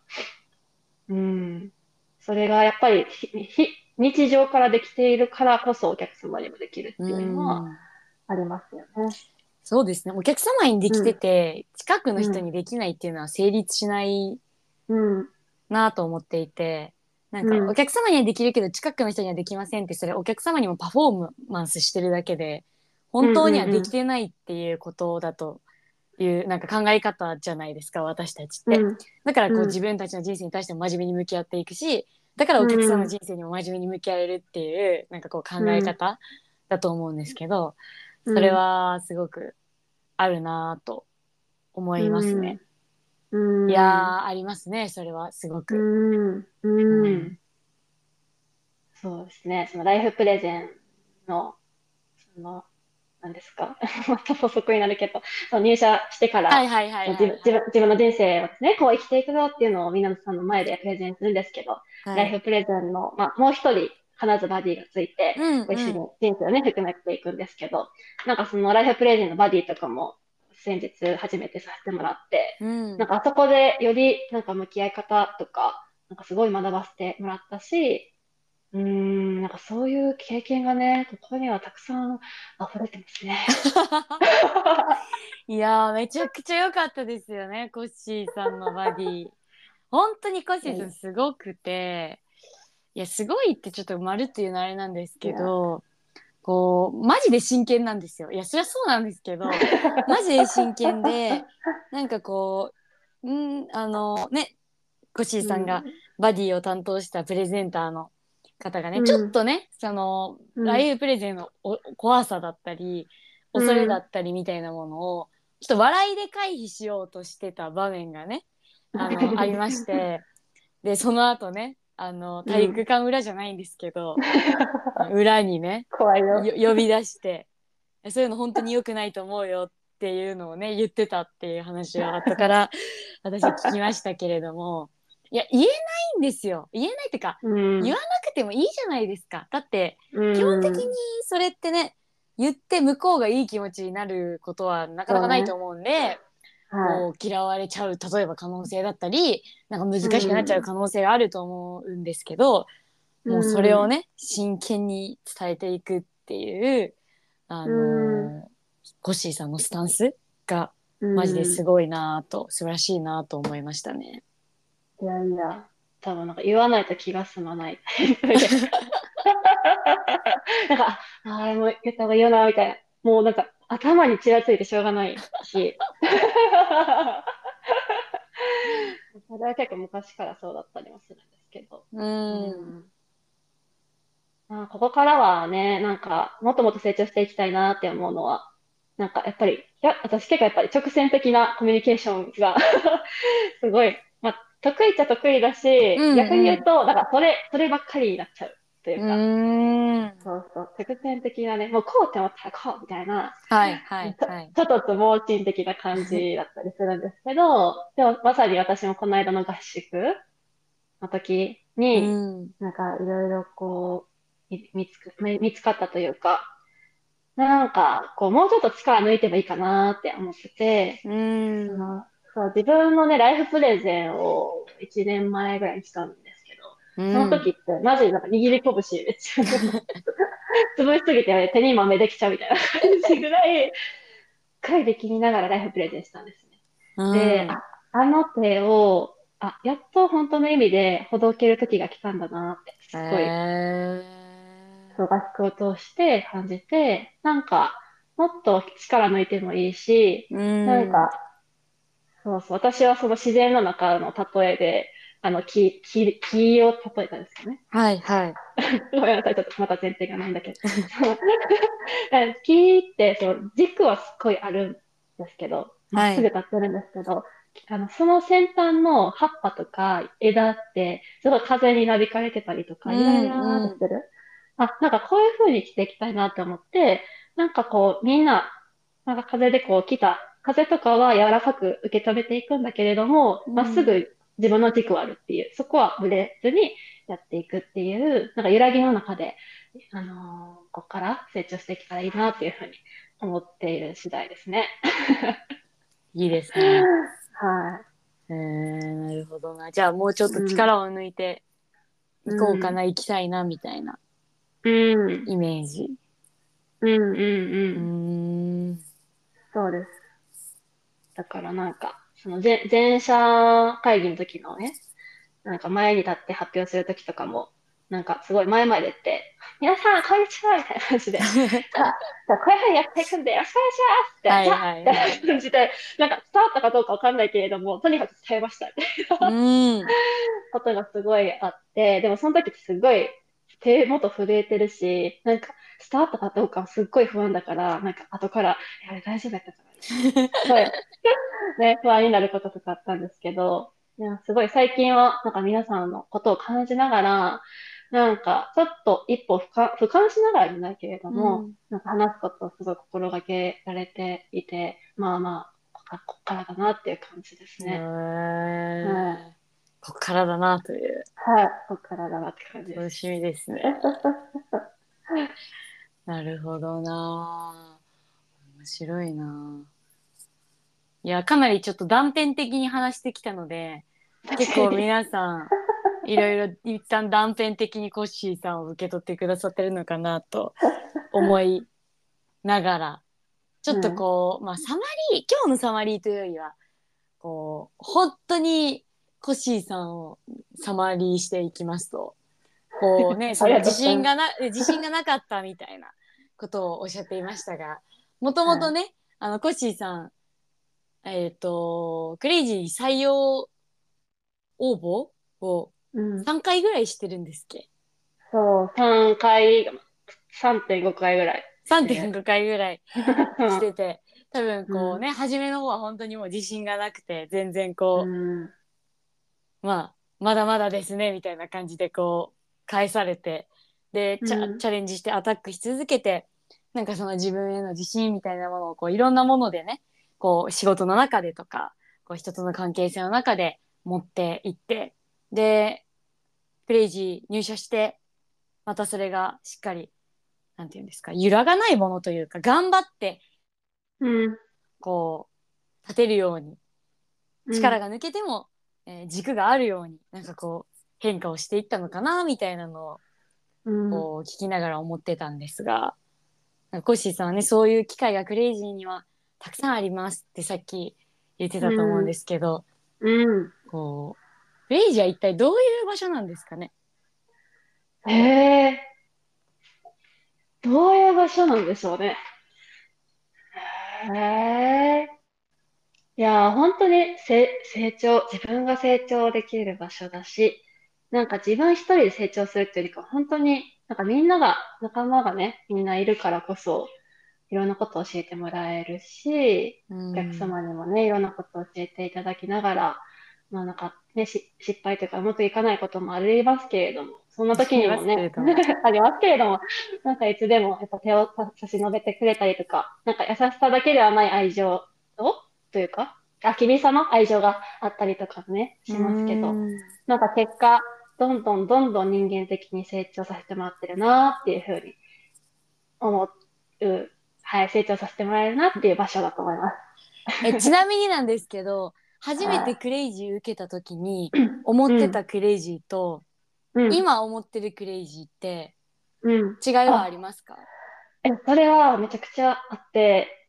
うん。それがやっぱりひひ日常からできているからこそお客様にもできるっていうのはうんありますよね。そうですねお客様にできてて、近くの人にできないっていうのは成立しないうん。なと思っていてなんうんかお客様にはできるけど近くの人にはできませんってそれお客様にもパフォーマンスしてるだけで本当にはできてないっていうことだというなんか考え方じゃないですか私たちって。うん。だからこう、うん自分たちの人生に対しても真面目に向き合っていくしだからお客さんの人生にも真面目に向き合えるっていう、なんかこう考え方だと思うんですけど、それはすごくあるなぁと思いますね。うん。いやーありますねそれはすごうく。ん。うん。うんそうですね。そのライフプレゼンの、その、何ですか？また補足になるけど、その入社してから、はいはいはいはい、自分の人生をですね、こう生きていくぞっていうのを皆さんの前でプレゼンするんですけど、はいライフプレゼンの、まあ、もう一人、必ずバディがついて、うんこう一緒にうん人生をね、含めていくんですけど、なんかそのライフプレゼンのバディとかも、先日初めてさせてもらって、うんなんかあそこでよりなんか向き合い方とか、なんかすごい学ばせてもらったし、うーん、なんかそういう経験がね、ここにはたくさん溢れてますね。いやーめちゃくちゃ良かったですよねコッシーさんのバディ 本当にコッシーさんすごくていやすごいってちょっと丸っていうのはあれなんですけどこうマジで真剣なんですよ。いやそりゃそうなんですけど マジで真剣でなんかこううんあのねコッシーさんがバディを担当したプレゼンターの方がね、うん。ちょっとねそのうん。ライブプレゼンのお怖さだったり恐れだったりみたいなものを、ちょっと笑いで回避しようとしてた場面がねあの ありましてでその後ねあの体育館裏じゃないんですけど、裏にね怖いよ。よ呼び出してそういうの本当に良くないと思うよっていうのをね言ってたっていう話を後から 私聞きましたけれどもいや言えないんですよ。言えないっていうかうん。言わなくてもいいじゃないですか。だってうん。基本的にそれってね言って向こうがいい気持ちになることはなかなかないと思うんで、はこう嫌われちゃう例えば可能性だったりなんか難しくなっちゃう可能性があると思うんですけど、い。もうそれをね真剣に伝えていくっていうあのーうコッシーさんのスタンスがうん、マジですごいなぁと、素晴らしいなぁと思いましたね。いやいや、多分なんか言わないと気が済まない。なんか、ああ、もう言った方がいいよな、みたいな。もうなんか頭にちらついてしょうがないし。それは結構昔からそうだったりもするんですけど。うん、まあ、ここからはね、なんか、もっともっと成長していきたいなって思うのは、なんかやっぱり、いや、私結構やっぱり直線的なコミュニケーションが すごい、まあ、得意っちゃ得意だし、うんうん逆に言うと、なんかそれ、そればっかりになっちゃうといううか、ん、そうそう、直線的なね、もうこうって思ったらこうみたいな、はいはいはい。ちょっと盲信的な感じだったりするんですけど、でもまさに私もこの間の合宿の時に、うん、なんかいろいろこう、み見つか、見見つかったというか、なんか、こう、もうちょっと力抜いてもいいかなって思ってて、うん、そのそう、自分のね、ライフプレゼンを1年前ぐらいにしたんでその時って、マジでなんか握り拳めっちゃ、潰しすぎて手に豆できちゃうみたいな感じぐらい、回で気にながらライフプレゼンしたんですね。うん、で、ああの手を、あ、やっと本当の意味でほどける時が来たんだなって、すごい、へそう合宿を通して感じて、なんか、もっと力抜いてもいいし、なんか、そうそう、私はその自然の中の例えで、あの、木、木、木を例えたんですよね。はいはい。ごめんなさい、ちょっとまた前提がないんだけど。木 って、そう、軸はすっごいあるんですけど、まっすぐ立ってるんですけど、あの、その先端の葉っぱとか枝って、すごい風になびかれてたりとか、うんイライラーって。あ、なんかこういう風に着ていきたいなって思って、なんかこう、みんな、なんか風でこう来た、風とかは柔らかく受け止めていくんだけれども、うんまっすぐ自分の軸はあるっていう、そこはブレずにやっていくっていう、なんか揺らぎの中で、あのーここから成長していけたらいいなっていうふうに思っている次第ですね。いいですね。はえー、なるほどな。じゃあもうちょっと力を抜いていこうかな、行きたいなみたいなうん。うん。イメージ。うんうんううん。ん。そうです。だからなんか、その前、前者会議の時のね、なんか前に立って発表する時とかも、なんかすごい前まで行って、皆さん、こんにちはみたいな感じで、こういうふうにやっていくんでよろしくお願いしますって、はいはいみたいな感じで、なんか伝わったかどうかわかんないけれども、とにかく伝えましたみたいなうん。ことがすごいあって、でもその時ってすごい手元震えてるし、なんか伝わったかどうかすっごい不安だから、なんか後から、いや、大丈夫やったかな。すごい、ね、不安になることとかあったんですけど、いやすごい最近はなんか皆さんのことを感じながら、なんかちょっと一歩俯瞰、俯瞰しながらじゃないけれども、うんなんか話すことをすごい心がけられていて、まあまあ、ここっからだなっていう感じですね。へーこっからだなというはい、こっからだなって感じです。楽しみですね。なるほどな。面白いな。いや、かなりちょっと断片的に話してきたので、結構皆さん、いろいろ一旦断片的にコッシーさんを受け取ってくださってるのかなと思いながらちょっとこう、まあサマリー今日のサマリーというよりはこう本当にコッシーさんをサマリーしていきますとこうね その自信がな自信がなかったみたいなことをおっしゃっていましたがもともとね、あのコッシーさんえっ、とクレイジー採用応募をうん、3回ぐらいしてるんですっけ？そう、3回、3.5回ぐらい。3.5回ぐらいう んしてて多分こうね、初めの方は本当にもう自信がなくて全然こう、うん。まあまだまだですねみたいな感じでこう返されてでチャ,、うんチャレンジしてアタックし続けてなんかその自分への自信みたいなものをこういろんなものでねこう仕事の中でとかこう人との関係性の中で持っていってでクレイジー入社してまたそれがしっかりなんていうんですか揺らがないものというか頑張ってうん。こう立てるように力が。が抜けても、えー軸があるようになんかこう変化をしていったのかなみたいなのうんをこう聞きながら思ってたんですが、なんかコッシーさんはねそういう機会がクレイジーにはたくさんありますってさっき言ってたと思うんですけど、うん。こうクレイジーは一体どういう場所なんですかね？へえ。どういう場所なんでしょうね？へえ。いやー、本当にせ成長、自分が成長できる場所だし、なんか自分一人で成長するっていうよりか、本当に、なんかみんなが、仲間がね、みんないるからこそ、いろんなことを教えてもらえるし、おお客様にもね、いろんなことを教えていただきながら、まあなんかね、し失敗というかうまくいかないこともありますけれども、そんな時にもね、ありますけれども、なんかいつでもやっぱ手を差し伸べてくれたりとか、なんか優しさだけではない愛情を、というか、あ、君さの愛情があったりとかね、しますけど、うん。なんか結果、どんどんどんどん人間的に成長させてもらってるなっていうふうに思う、はい、成長させてもらえるなっていう場所だと思います。えちなみになんですけど 初めてクレイジー受けた時に思ってたクレイジーと、うん。今思ってるクレイジーってうん。違いはありますか？え、それはめちゃくちゃあって、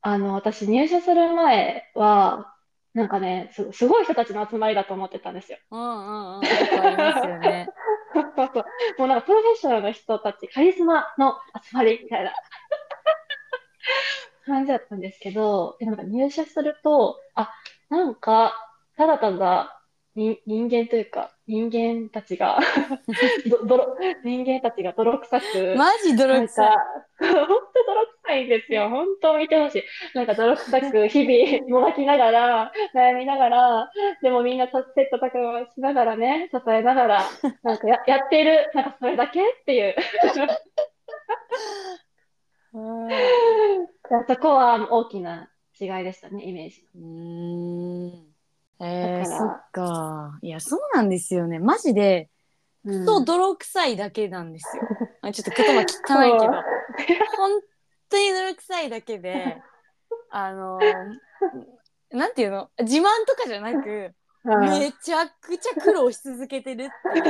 あの、私入社する前は、なんかね、す、すごい人たちの集まりだと思ってたんですよ。うんうんうんよくありますよね。そうそう。もうなんかプロフェッショナルな人たち、カリスマの集まりみたいな 感じだったんですけど、でもなんか入社すると、あ、なんか、ただただに人間というか、人間たちが ど、泥、人間たちが泥臭く、マジ泥臭い。か、本当泥臭いんですよ。本当見てほしい。なんか泥臭く 日々もがきながら、悩みながら、でもみんなた切磋琢磨しながらね、支えながら、なんかや、やっている、なんかそれだけっていう。うんそこは大きな違いでしたね、イメージ。うーんえー、そっか。いや、そうなんですよね。マジで、うん。と泥臭いだけなんですよ。あちょっと言葉汚いけど、本当に泥臭いだけで、あのなんていうの？自慢とかじゃなく、うん。めちゃくちゃ苦労し続けてるっていう、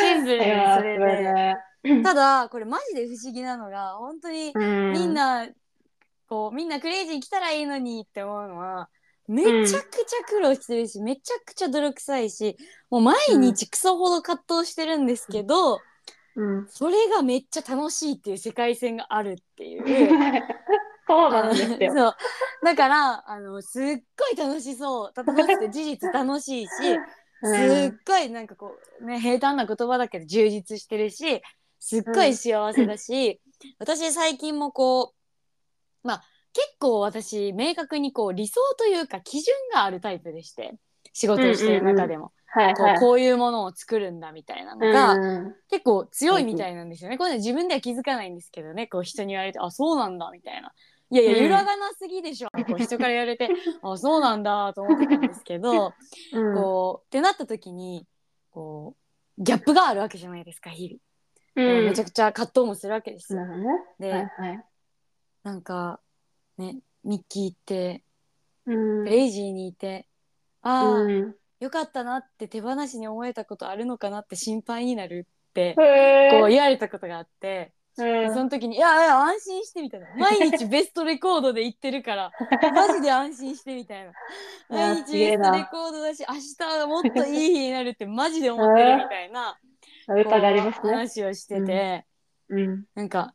シンプルにいやーそれそれで。ね。ただ、これマジで不思議なのが、本当にうん。みんな、こうみんなクレイジー来たらいいのにって思うのはめちゃくちゃ苦労してるし、めちゃくちゃ泥臭いしもう毎日クソほど葛藤してるんですけど、うん。それがめっちゃ楽しいっていう世界線があるっていう。そうなんですよ。そうだからあのすっごい楽しそう楽しくて事実楽しいし すっごいなんかこうね平坦な言葉だけど充実してるしすっごい幸せだし、私最近もこうまあ結構私明確にこう理想というか基準があるタイプでして仕事をしてる中でも、はいはい。こうこういうものを作るんだみたいなのが、うん結構強いみたいなんですよね。これね自分では気づかないんですけどねこう人に言われてあそうなんだみたいな。いやいやうん揺らがなすぎでしょ、こう人から言われて あそうなんだと思ってたんですけど、うんこうってなった時にこうギャップがあるわけじゃないですか日々、うんめちゃくちゃ葛藤もするわけですよ。で、はいはい。なんかねミッキーってうん。クレイジーにいてああ、うん。よかったなって手放しに思えたことあるのかなって心配になるってへこうー言われたことがあって、うん。その時に「いやいや安心して」みたいな 「毎日ベストレコードで言ってるからマジで安心して」みたいな「いや毎日ベストレコードだし明日はもっといい日になるってマジで思ってる」みたいなね。話をしてて、うん。なんか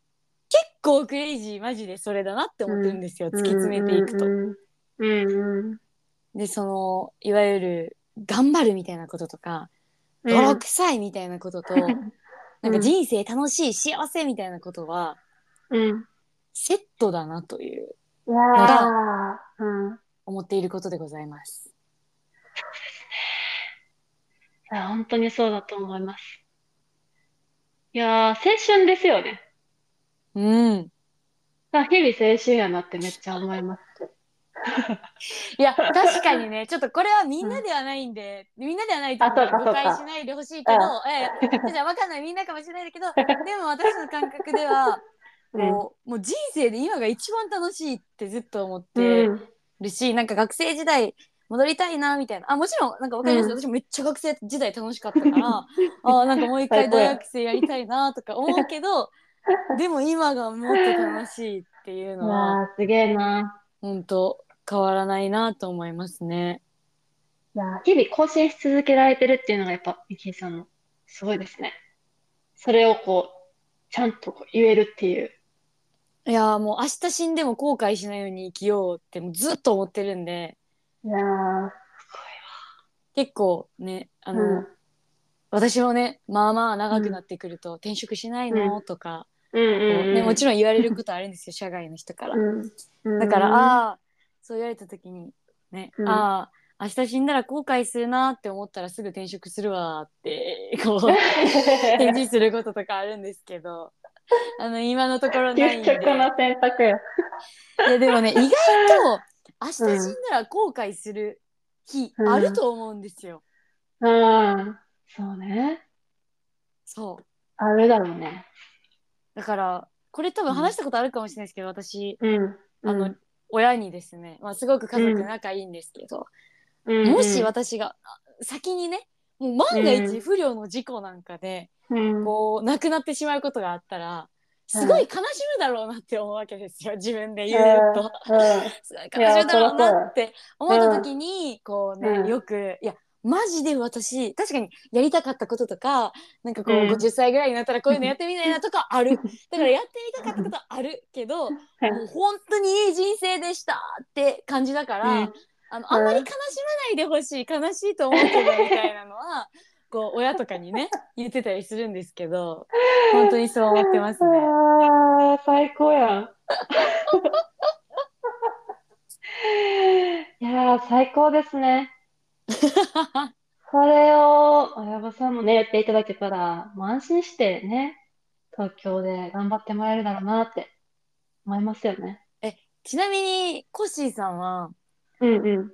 結構クレイジーマジでそれだなって思ってるんですよ、突き詰めていくと。うんうんでそのいわゆる頑張るみたいなこととかうん。泥臭いみたいなことと、なんか人生楽しい幸せみたいなことはうん。セットだなといういやーうん。思っていることでございます。いや、本当にそうだと思います。いやー、青春ですよね。うん。あ日々青春やなってめっちゃ思います。いや確かにね。ちょっとこれはみんなではないんで、みんなではないと誤解しないでほしいけど、ええ。じゃあ分かんない。みんなかもしれないけど でも私の感覚ではこう、もう人生で今が一番楽しいってずっと思ってうん。るし、なんか学生時代戻りたいなみたいな。あもちろんなんか分かります、うん。私めっちゃ学生時代楽しかったから あなんかもう一回大学生やりたいなとか思うけど でも今がもっと楽しいっていういのはやー、すげえな。本当変わらないなと思いますね。いやー、日々更新し続けられてるっていうのがやっぱ、ミキさんのすごいですね。それをこう、ちゃんと言えるっていう。いやーもう明日死んでも後悔しないように生きようってもうずっと思ってるんでいやー、結構ねあの、うん私もねまあまあ長くなってくると、転職しないの、とか、うんうんうん。ね、もちろん言われることあるんですよ社外の人から。うん。うんだから、ああそう言われた時にね、うんああ明日死んだら後悔するなって思ったらすぐ転職するわって こう返事することとかあるんですけどあの今のところないん究で極の選択や。いやでもね意外と明日死んだら後悔する日うんあると思うんですよ。うん。そうね。そうあるだろうね。だからこれ多分話したことあるかもしれないですけど、私うん。あの、親にですね、まあ、すごく家族仲いいんですけど、うん、もし私があ先にねもう万が一不慮の事故なんかで、うん、こう亡くなってしまうことがあったらすごい悲しむだろうなって思うわけですよ自分で言うと。すごい悲しむだろうなって思った時に、こうね、うん。よくいやマジで私確かにやりたかったこととかなんかこう、うん50歳ぐらいになったらこういうのやってみたいなとかある だからやってみたかったことあるけどもう本当にいい人生でしたって感じだから、うんあのあんまり悲しまないでほしい悲しいと思うけどみたいなのはこう親とかにね言ってたりするんですけど本当にそう思ってますね。あー最高やん。いやー、最高ですね。それを親御さんもね、やっていただけたら、もう安心してね、東京で頑張ってもらえるだろうなって思いますよね。ちなみにコッシーさんは、うんうん。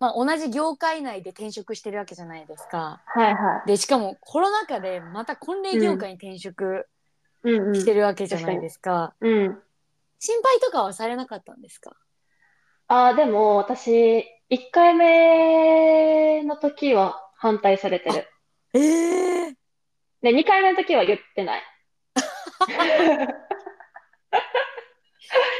まあ、同じ業界内で転職してるわけじゃないですか。はいはでしかもコロナ禍でまた婚礼業界に転職い。うんうん。してるわけじゃないですか。うん。心配とかはされなかったんですか？ああ、でも私、1回目の時は反対されてる。ええで、2回目の時は言ってない。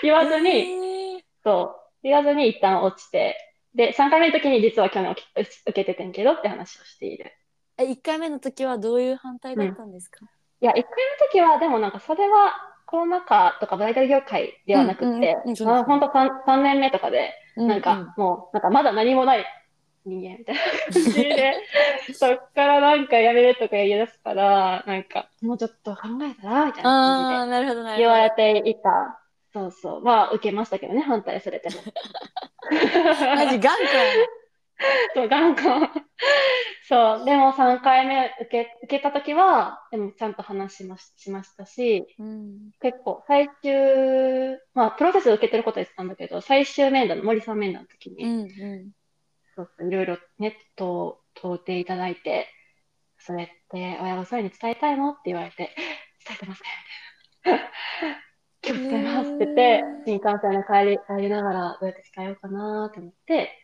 言わずに、そう、言わずに一旦落ちて、で、3回目の時に実は去年受けててんけどって話をしている。え1回目の時はどういう反対だったんですか、いや、1回目の時は、でもなんかそれはコロナ禍とかブライダル業界ではなくて、うんうんうんそうですねまあ、ほんと 3, 3年目とかで、うなんか、もう、なんかまだ何もない人間みたいな感じで、そっからなんかやめるとか言い出すから、なんか、もうちょっと考えたら、みたいな感なるほどなじで言われていた。そうそう。まあ、受けましたけどね、反対されても。どマジ頑固や そう、頑固。そう、でも3回目受け、受けた時は、でもちゃんと話しまし、しましたし、な、うん、結構最終、まあ、プロセスを受けてることは言ってたんだけど、最終面談の森さん面談の時に、うんうんそうそういろいろね、と問うていただいて、それって親御さんに伝えたいのって言われて、伝えてますね、みたいな。今日伝えますって言って、新幹線で帰り、帰りながらどうやって伝えようかなって思って、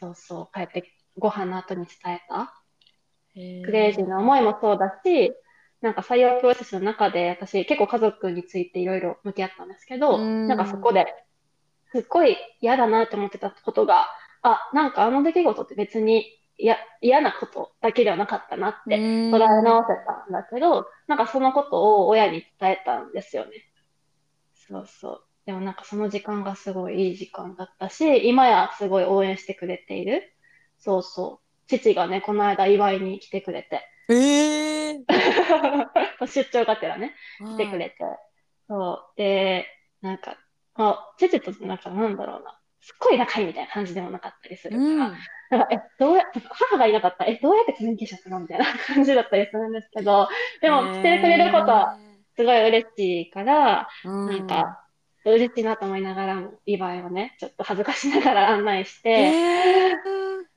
そうそう、帰ってご飯の後に伝えた。へクレイジーな思いもそうだし、なんか採用プロセスの中で私結構家族についていろいろ向き合ったんですけど、うんなんかそこですっごい嫌だなって思ってたことが、あ、なんかあの出来事って別に嫌嫌なことだけではなかったなって捉え直せたんだけど、なんかそのことを親に伝えたんですよね。そうそう。でもなんかその時間がすごいいい時間だったし、今やすごい応援してくれている。そうそう。父がね、この間祝いに来てくれて。ええ 出張がてらね、来てくれて。そう。で、なんか、まあ、父となんかなんだろうな。すっごい仲いいみたいな感じでもなかったりするから。うんなんか、え、どうや、母がいなかったら、え、どうやってコミュニケーションするのみたいな感じだったりするんですけど、でも、来てくれることはすごい嬉しいから、なんか、嬉しいなと思いながらも、祝いをね、ちょっと恥ずかしながら案内して、え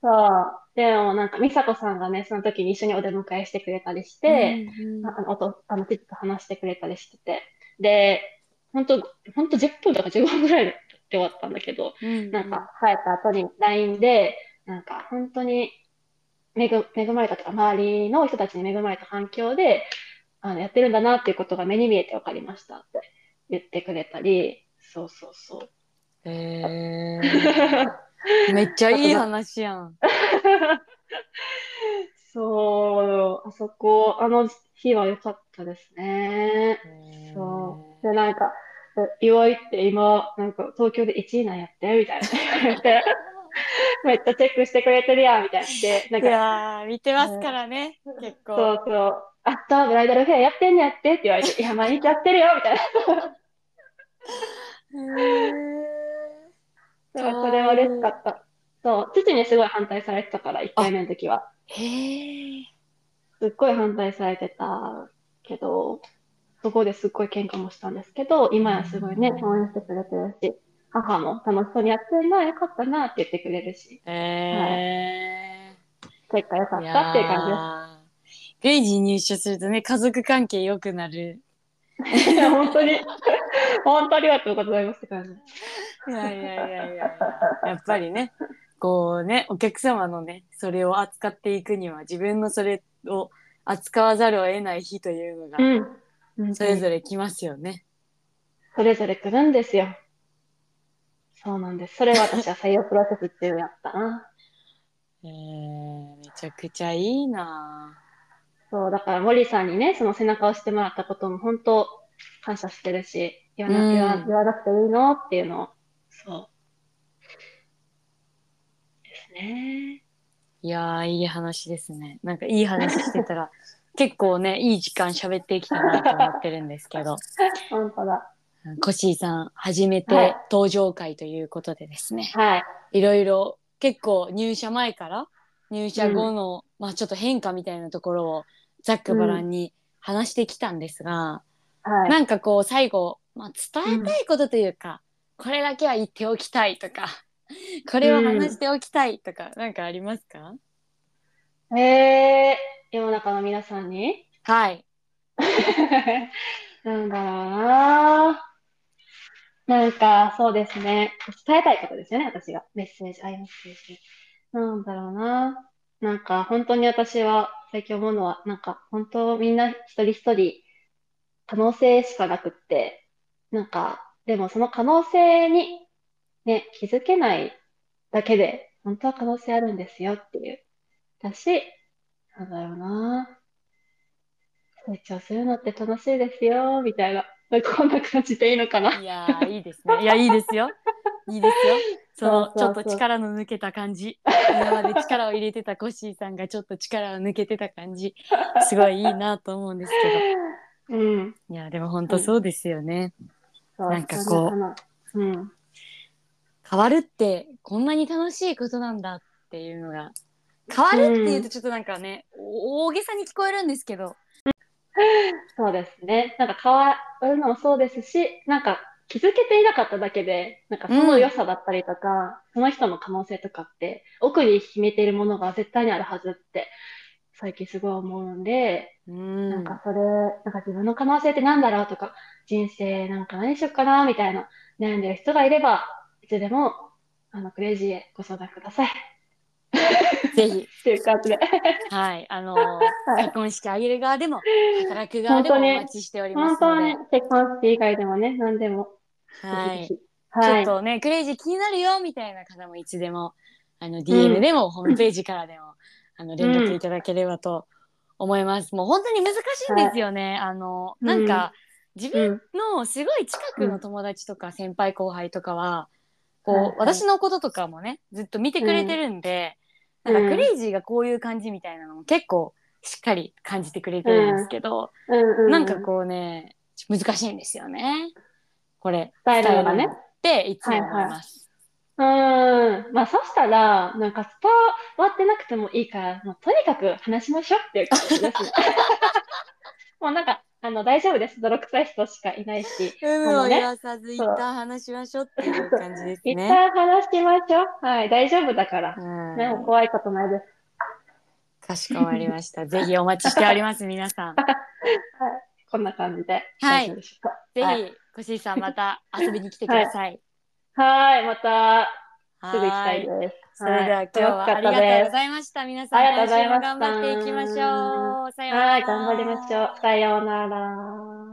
そう。でもなんか、美佐子さんがね、その時に一緒にお出迎えしてくれたりして、ああの、おと、あの、父と話してくれたりして。て、で、本当本当10分とか15分ぐらいで終わったんだけど、なんか、帰った後に LINE で、なんか、本当に恵ぐ、恵まれたとか、周りの人たちに恵まれた環境で、あの、やってるんだなっていうことが目に見えて分かりましたって言ってくれたり、そうそうそう。え めっちゃいい話やん。そう、あそこ、あの日は良かったですね。そう。で、なんか、岩井って今、なんか東京で1位なんやって、みたいな言われて、めっちゃチェックしてくれてるやん、みたいな。で、なんいか、やー見てますからね、結そ構。うそう、あった、ブライダルフェアやってんねやってって言われて、いや、毎日やってるよ、みたいな。だからそれは嬉しかった。そう、父にすごい反対されてたから、1回目の時は。へえ。すっごい反対されてたけど、そこですっごい喧嘩もしたんですけど、今やすごいね、応援してくれてるし、母も楽しそうにやってるな、よかったなって言ってくれるし、え結果よかったっていう感やー。クレイジー入社するとね、家族関係良くなる。本当に、本当ありがとうございますって感じ。いやいやいやいやいや。やっぱりね、こうね、お客様のね、それを扱っていくには、自分のそれを扱わざるを得ない日というのが、うん。それぞれ。れ来ますよね。それぞれ来るんですよ。そうなんです。それは私は採用プロセスっていうのやったな。えー、めちゃくちゃいいなそう、だから森さんにね、その背中を押してもらったことも本当感謝してるし、言わな,、うん言わ言わなくていいの？っていうのを、そう。ですね。いやー、いい話ですね。なんかいい話してたら、結構ね、いい時間喋ってきたなと思ってるんですけど、本当だ。コッシーさん、初めはいて登場会ということでですね、はい。いろいろ結構入社前から入社後の、まあちょっと変化みたいなところをざっくばらんに話してきたんですが、はい。なんかこう最後、まあ、伝えたいことというか、これだけは言っておきたいとか、これは話しておきたいとか、なんかありますか？えー、世の中の皆さんに？はい。なんだろうななんか、そうですね。伝えたいことですよね、私が。メッセージ、アイメッセージ。なんだろうななんか、本当に私は最近思うのは、なんか、本当みんな一人一人可能性しかなくって、なんか、でもその可能性にね、気づけないだけで、本当は可能性あるんですよっていう。だし、なんだろうな成長するのって楽しいですよ、みたいな。こんな感じでいいのかな。いやー、いいですね。いや、いいですよ。いいですよ。その、ちょっと力の抜けた感じ。今まで力を入れてたコッシーさんがちょっと力を抜けてた感じ。すごいいいなと思うんですけ うん。ど。いや、でも本当そうですよね。なんかこううん。変わるってこんなに楽しいことなんだっていうのが。変わるっていうとちょっとなんかね、お大げさに聞こえるんですけど。そうですね。なんか変わるのもそうですし、なんか気づけていなかっただけで、なんかその良さだったりとか、その人の可能性とかって、奥に秘めているものが絶対にあるはずって、最近すごい思うんで、うん。なんかそれ、なんか自分の可能性って何だろうとか、人生なんか何しよっかな、みたいな悩んでる人がいれば、いつでも、あの、クレイジーへご相談ください。ぜひ っていう感じで。はいあのい結婚式あげる側でも働く側でもお待ちしておりま本すので当に、結婚式以外でもね、何でも。はいはい。ょっとね、クレイジー気になるよみたいな方もいつでもあの DM でも、ホームページからでもあの連絡いただければと思います。もう本当に難しいんですよね。あのうんなんか、自分うん。のすごい近くの友達とか先輩後輩とかは、こう、はいはい私のこととかもねずっと見てくれてるんで、うんなんかクレイジーがこういう感じみたいなのも結構しっかり感じてくれてるんですけど、うんうん。なんかこうね難しいんですよね。これ伝えるのがね。っていつも思います。うーん。まあ、そしたら、なんか、スパ終わってなくてもいいから、もうとにかく話しましょうっていう感じですね。もうなんか、あの、大丈夫です。泥臭い人しかいないし。有無を言わさず一旦話しましょうっていう感じです一ね。旦話しましょう。はい、大丈夫だから。うんね、もう怖いことないです。かしこまりました。ぜひお待ちしております、皆さん。こんな感じで。はいぜはいひ、コシーさんまた遊びに来てください。はい、また、すぐ行きたはいいです。それでは今日はありがとうございました。皆さん、ありがとうございました頑張っていきましょう。さようなら。はい、頑張りましょう。さようなら。